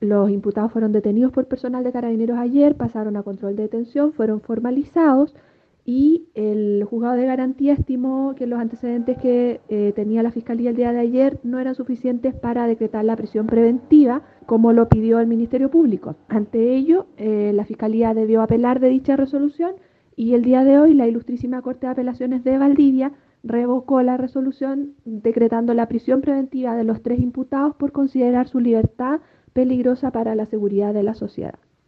Los imputados fueron detenidos por personal de carabineros ayer, pasaron a control de detención, fueron formalizados y el juzgado de garantía estimó que los antecedentes que eh, tenía la Fiscalía el día de ayer no eran suficientes para decretar la prisión preventiva, como lo pidió el Ministerio Público. Ante ello, eh, la Fiscalía debió apelar de dicha resolución y el día de hoy la Ilustrísima Corte de Apelaciones de Valdivia revocó la resolución decretando la prisión preventiva de los tres imputados por considerar su libertad peligrosa para la seguridad de la sociedad.